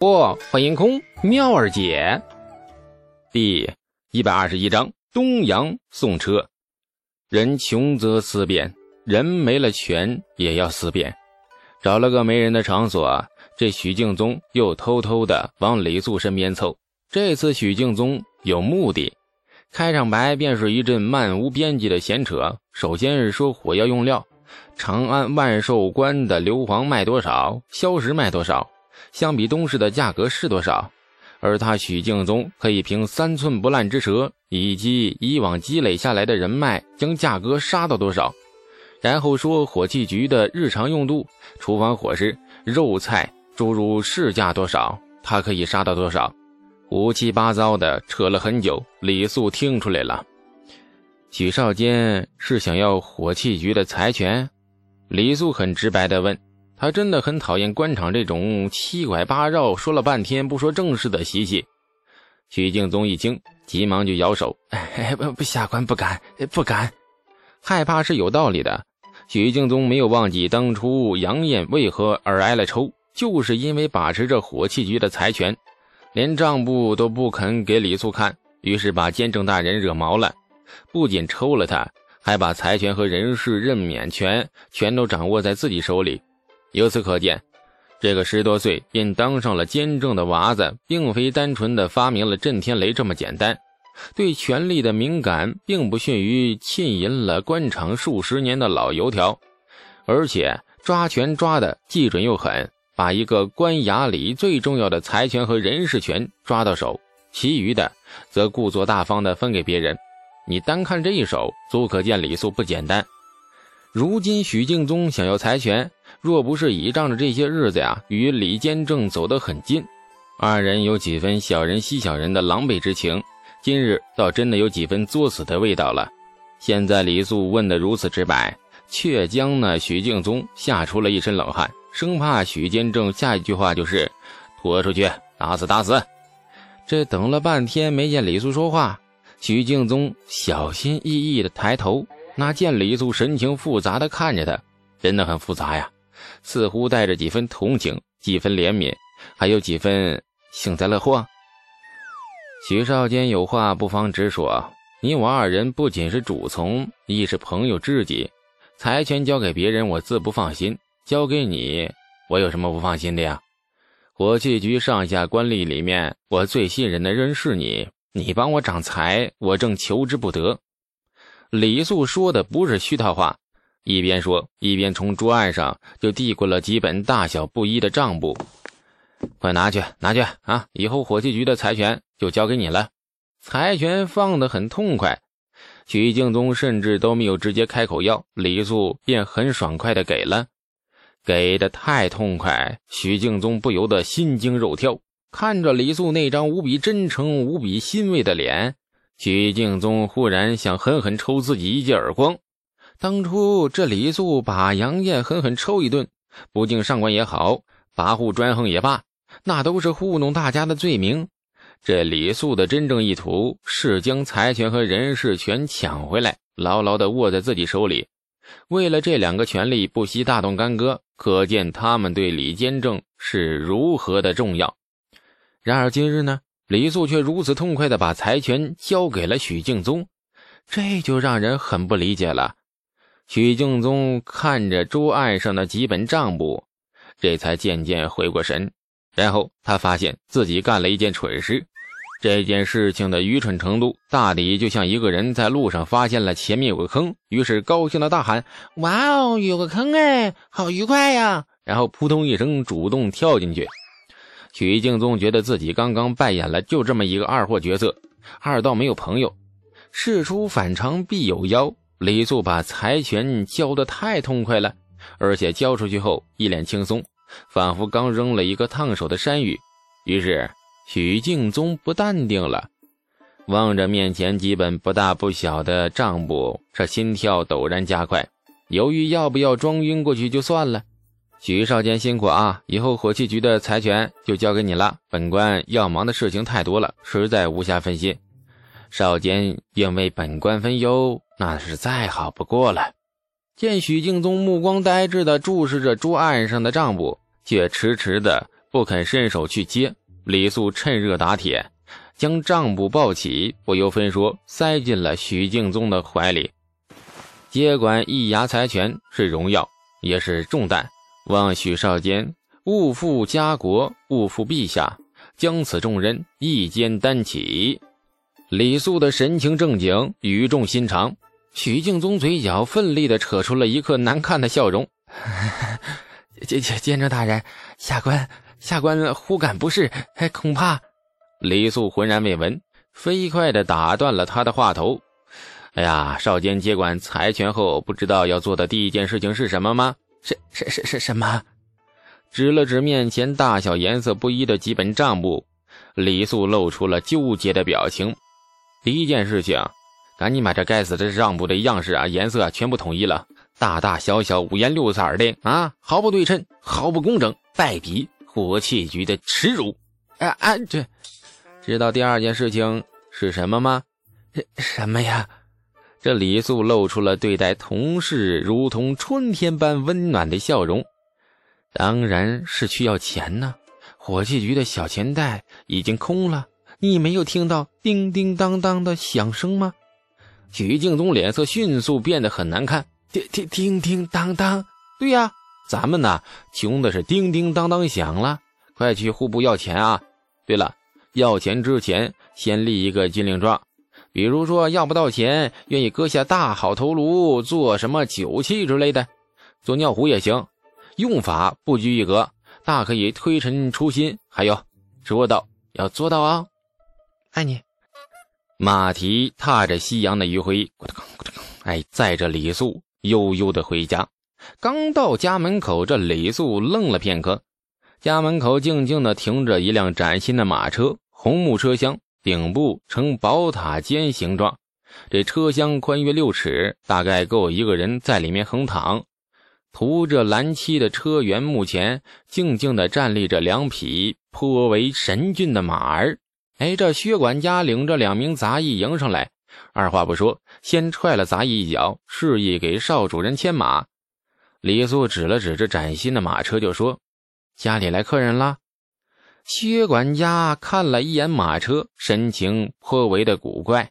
不，欢迎空妙儿姐。第一百二十一章东阳送车。人穷则思变，人没了权也要思变。找了个没人的场所，这许敬宗又偷偷的往李素身边凑。这次许敬宗有目的，开场白便是一阵漫无边际的闲扯。首先是说火药用料，长安万寿关的硫磺卖多少，硝石卖多少。相比东市的价格是多少？而他许敬宗可以凭三寸不烂之舌以及以往积累下来的人脉，将价格杀到多少？然后说火器局的日常用度，厨房伙食、肉菜诸如市价多少，他可以杀到多少？胡七八糟的扯了很久，李素听出来了。许少坚是想要火器局的财权？李素很直白地问。他真的很讨厌官场这种七拐八绕、说了半天不说正事的习气。许敬宗一惊，急忙就摇手：“哎，不不，下官不敢，不敢。害怕是有道理的。”许敬宗没有忘记当初杨艳为何而挨了抽，就是因为把持着火器局的财权，连账簿都不肯给李素看，于是把监正大人惹毛了，不仅抽了他，还把财权和人事任免权全都掌握在自己手里。由此可见，这个十多岁便当上了监正的娃子，并非单纯的发明了震天雷这么简单。对权力的敏感，并不逊于浸淫了官场数十年的老油条，而且抓权抓的既准又狠，把一个官衙里最重要的财权和人事权抓到手，其余的则故作大方的分给别人。你单看这一手，足可见李素不简单。如今许敬宗想要财权。若不是倚仗着这些日子呀，与李坚正走得很近，二人有几分小人欺小人的狼狈之情，今日倒真的有几分作死的味道了。现在李素问得如此直白，却将那许敬宗吓出了一身冷汗，生怕许坚正下一句话就是拖出去打死打死。这等了半天没见李素说话，许敬宗小心翼翼地抬头，那见李素神情复杂地看着他，真的很复杂呀。似乎带着几分同情，几分怜悯，还有几分幸灾乐祸。许少坚有话不妨直说：你我二人不仅是主从，亦是朋友知己。财权交给别人，我自不放心；交给你，我有什么不放心的呀？火器局上下官吏里面，我最信任的人是你。你帮我掌财，我正求之不得。李素说的不是虚套话。一边说，一边从桌案上就递过了几本大小不一的账簿，快拿去，拿去啊！以后火器局的财权就交给你了。财权放得很痛快，许敬宗甚至都没有直接开口要，李素便很爽快的给了，给的太痛快，许敬宗不由得心惊肉跳。看着李素那张无比真诚、无比欣慰的脸，许敬宗忽然想狠狠抽自己一记耳光。当初这李素把杨艳狠狠抽一顿，不敬上官也好，跋扈专横也罢，那都是糊弄大家的罪名。这李素的真正意图是将财权和人事权抢回来，牢牢地握在自己手里。为了这两个权利，不惜大动干戈，可见他们对李坚正是如何的重要。然而今日呢，李素却如此痛快地把财权交给了许敬宗，这就让人很不理解了。许敬宗看着桌案上的几本账簿，这才渐渐回过神。然后他发现自己干了一件蠢事。这件事情的愚蠢程度，大抵就像一个人在路上发现了前面有个坑，于是高兴的大喊：“哇哦，有个坑哎，好愉快呀！”然后扑通一声主动跳进去。许敬宗觉得自己刚刚扮演了就这么一个二货角色，二到没有朋友。事出反常必有妖。李素把财权交得太痛快了，而且交出去后一脸轻松，仿佛刚扔了一个烫手的山芋。于是许敬宗不淡定了，望着面前几本不大不小的账簿，这心跳陡然加快，犹豫要不要装晕过去就算了。许少坚辛苦啊，以后火器局的财权就交给你了，本官要忙的事情太多了，实在无暇分心。少坚愿为本官分忧。那是再好不过了。见许敬宗目光呆滞地注视着桌案上的账簿，却迟迟的不肯伸手去接。李素趁热打铁，将账簿抱起，不由分说塞进了许敬宗的怀里。接管一衙财权是荣耀，也是重担。望许少监勿负家国，勿负陛下，将此重任一肩担起。李素的神情正经，语重心长。许敬宗嘴角奋力地扯出了一个难看的笑容。监监监大人，下官下官忽感不适，恐怕……李素浑然未闻，飞快地打断了他的话头。哎呀，少监接管财权后，不知道要做的第一件事情是什么吗？是是是是什么？指了指面前大小颜色不一的几本账簿，李素露出了纠结的表情。第一件事情，赶紧把这该死的账簿的样式啊、颜色啊全部统一了，大大小小、五颜六色的啊，毫不对称，毫不工整，败笔火器局的耻辱！啊啊！这知道第二件事情是什么吗？什么呀？这李素露出了对待同事如同春天般温暖的笑容，当然是需要钱呢。火器局的小钱袋已经空了，你没有听到叮叮当当的响声吗？许敬宗脸色迅速变得很难看。叮叮叮叮当当，对呀，咱们呢穷的是叮叮当当响了，快去户部要钱啊！对了，要钱之前先立一个军令状。比如说要不到钱，愿意割下大好头颅做什么酒器之类的，做尿壶也行，用法不拘一格，大可以推陈出新。还有，说到要做到啊！爱你。马蹄踏着夕阳的余晖，咕咚咕咚，哎，载着李素悠悠的回家。刚到家门口，这李素愣了片刻。家门口静静的停着一辆崭新的马车，红木车厢。顶部呈宝塔尖形状，这车厢宽约六尺，大概够一个人在里面横躺。涂着蓝漆的车辕目前，静静的站立着两匹颇为神俊的马儿。哎，这薛管家领着两名杂役迎上来，二话不说，先踹了杂役一脚，示意给少主人牵马。李素指了指这崭新的马车，就说：“家里来客人啦。”薛管家看了一眼马车，神情颇为的古怪。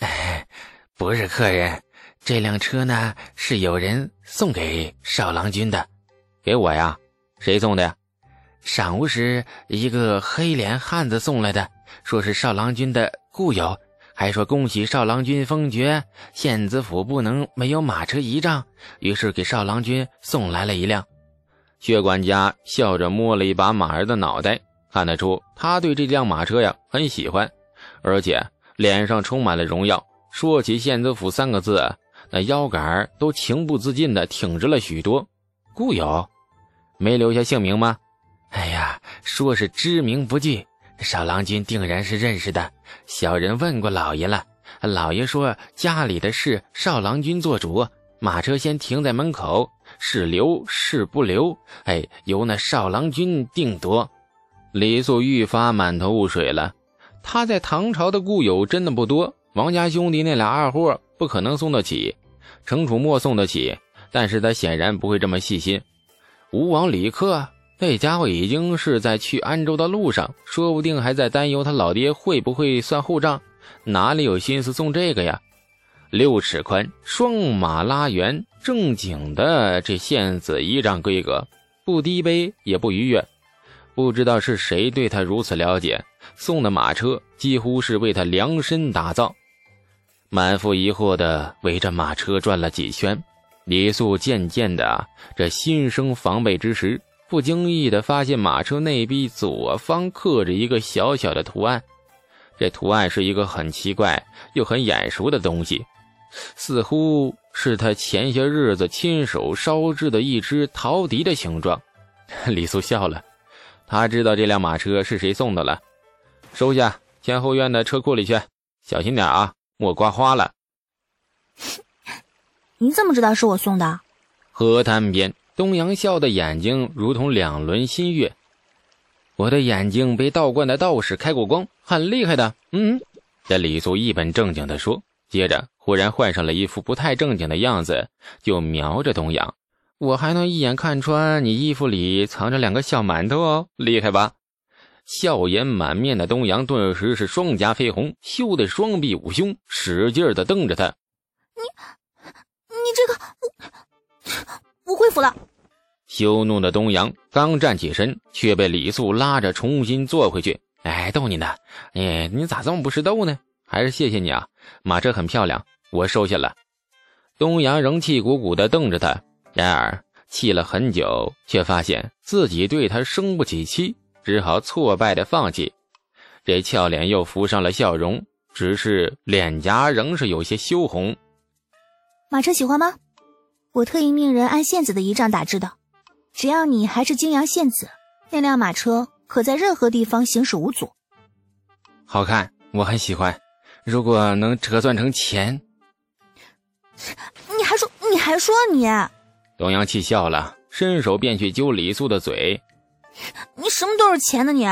哎，不是客人，这辆车呢是有人送给少郎君的，给我呀？谁送的呀？晌午时一个黑脸汉子送来的，说是少郎君的故友，还说恭喜少郎君封爵，县子府不能没有马车仪仗，于是给少郎君送来了一辆。薛管家笑着摸了一把马儿的脑袋。看得出，他对这辆马车呀很喜欢，而且脸上充满了荣耀。说起县子府三个字，那腰杆都情不自禁地挺直了许多。故友，没留下姓名吗？哎呀，说是知名不惧，少郎君定然是认识的。小人问过老爷了，老爷说家里的事少郎君做主，马车先停在门口，是留是不留，哎，由那少郎君定夺。李素愈发满头雾水了。他在唐朝的故友真的不多，王家兄弟那俩二货不可能送得起，程楚墨送得起，但是他显然不会这么细心。吴王李克那家伙已经是在去安州的路上，说不定还在担忧他老爹会不会算后账，哪里有心思送这个呀？六尺宽，双马拉辕，正经的这县子仪仗规格，不低卑也不逾越。不知道是谁对他如此了解，送的马车几乎是为他量身打造。满腹疑惑的围着马车转了几圈，李素渐渐的这心生防备之时，不经意的发现马车内壁左方刻着一个小小的图案。这图案是一个很奇怪又很眼熟的东西，似乎是他前些日子亲手烧制的一只陶笛的形状。李素笑了。他知道这辆马车是谁送的了，收下，前后院的车库里去，小心点啊，莫刮花了。你怎么知道是我送的？河滩边，东阳笑的眼睛如同两轮新月。我的眼睛被道观的道士开过光，很厉害的。嗯，这李素一本正经的说，接着忽然换上了一副不太正经的样子，就瞄着东阳。我还能一眼看穿你衣服里藏着两个小馒头哦，厉害吧？笑颜满面的东阳顿时是双颊绯红，羞得双臂捂胸，使劲的瞪着他。你，你这个，我，恢复了。羞怒的东阳刚站起身，却被李素拉着重新坐回去。哎，逗你呢，哎，你咋这么不识逗呢？还是谢谢你啊，马车很漂亮，我收下了。东阳仍气鼓鼓的瞪着他，然而气了很久，却发现自己对他生不起气。只好挫败的放弃，这俏脸又浮上了笑容，只是脸颊仍是有些羞红。马车喜欢吗？我特意命人按线子的仪仗打制的，只要你还是泾阳县子，那辆马车可在任何地方行驶无阻。好看，我很喜欢。如果能折算成钱，你还说你还说你？东阳气笑了，伸手便去揪李素的嘴。你什么都是钱呢？你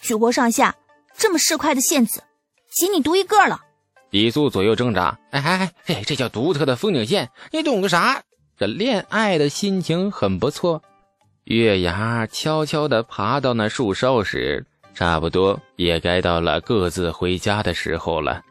举国上下这么市侩的县子，仅你独一个了。李素左右挣扎，哎哎哎，这叫独特的风景线，你懂个啥？这恋爱的心情很不错。月牙悄悄地爬到那树梢时，差不多也该到了各自回家的时候了。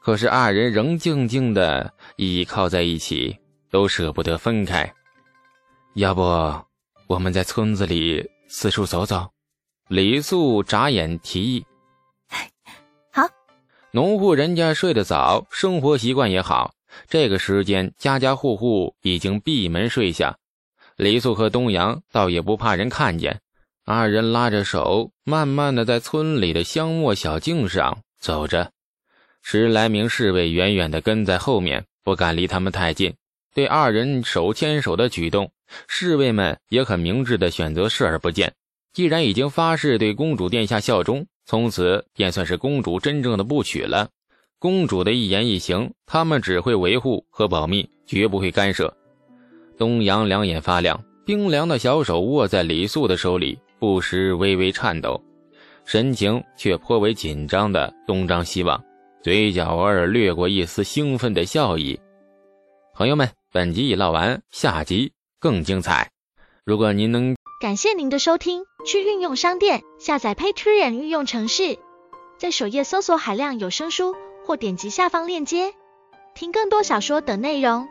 可是二人仍静静地倚靠在一起，都舍不得分开。要不，我们在村子里。四处走走，李素眨眼提议：“ 好。”农户人家睡得早，生活习惯也好。这个时间，家家户户已经闭门睡下。李素和东阳倒也不怕人看见，二人拉着手，慢慢的在村里的香墨小径上走着。十来名侍卫远远的跟在后面，不敢离他们太近。对二人手牵手的举动。侍卫们也很明智的选择视而不见。既然已经发誓对公主殿下效忠，从此便算是公主真正的不娶了。公主的一言一行，他们只会维护和保密，绝不会干涉。东阳两眼发亮，冰凉的小手握在李素的手里，不时微微颤抖，神情却颇为紧张的东张西望，嘴角偶尔掠过一丝兴奋的笑意。朋友们，本集已唠完，下集。更精彩！如果您能感谢您的收听，去运用商店下载 Patreon 运用城市，在首页搜索海量有声书，或点击下方链接听更多小说等内容。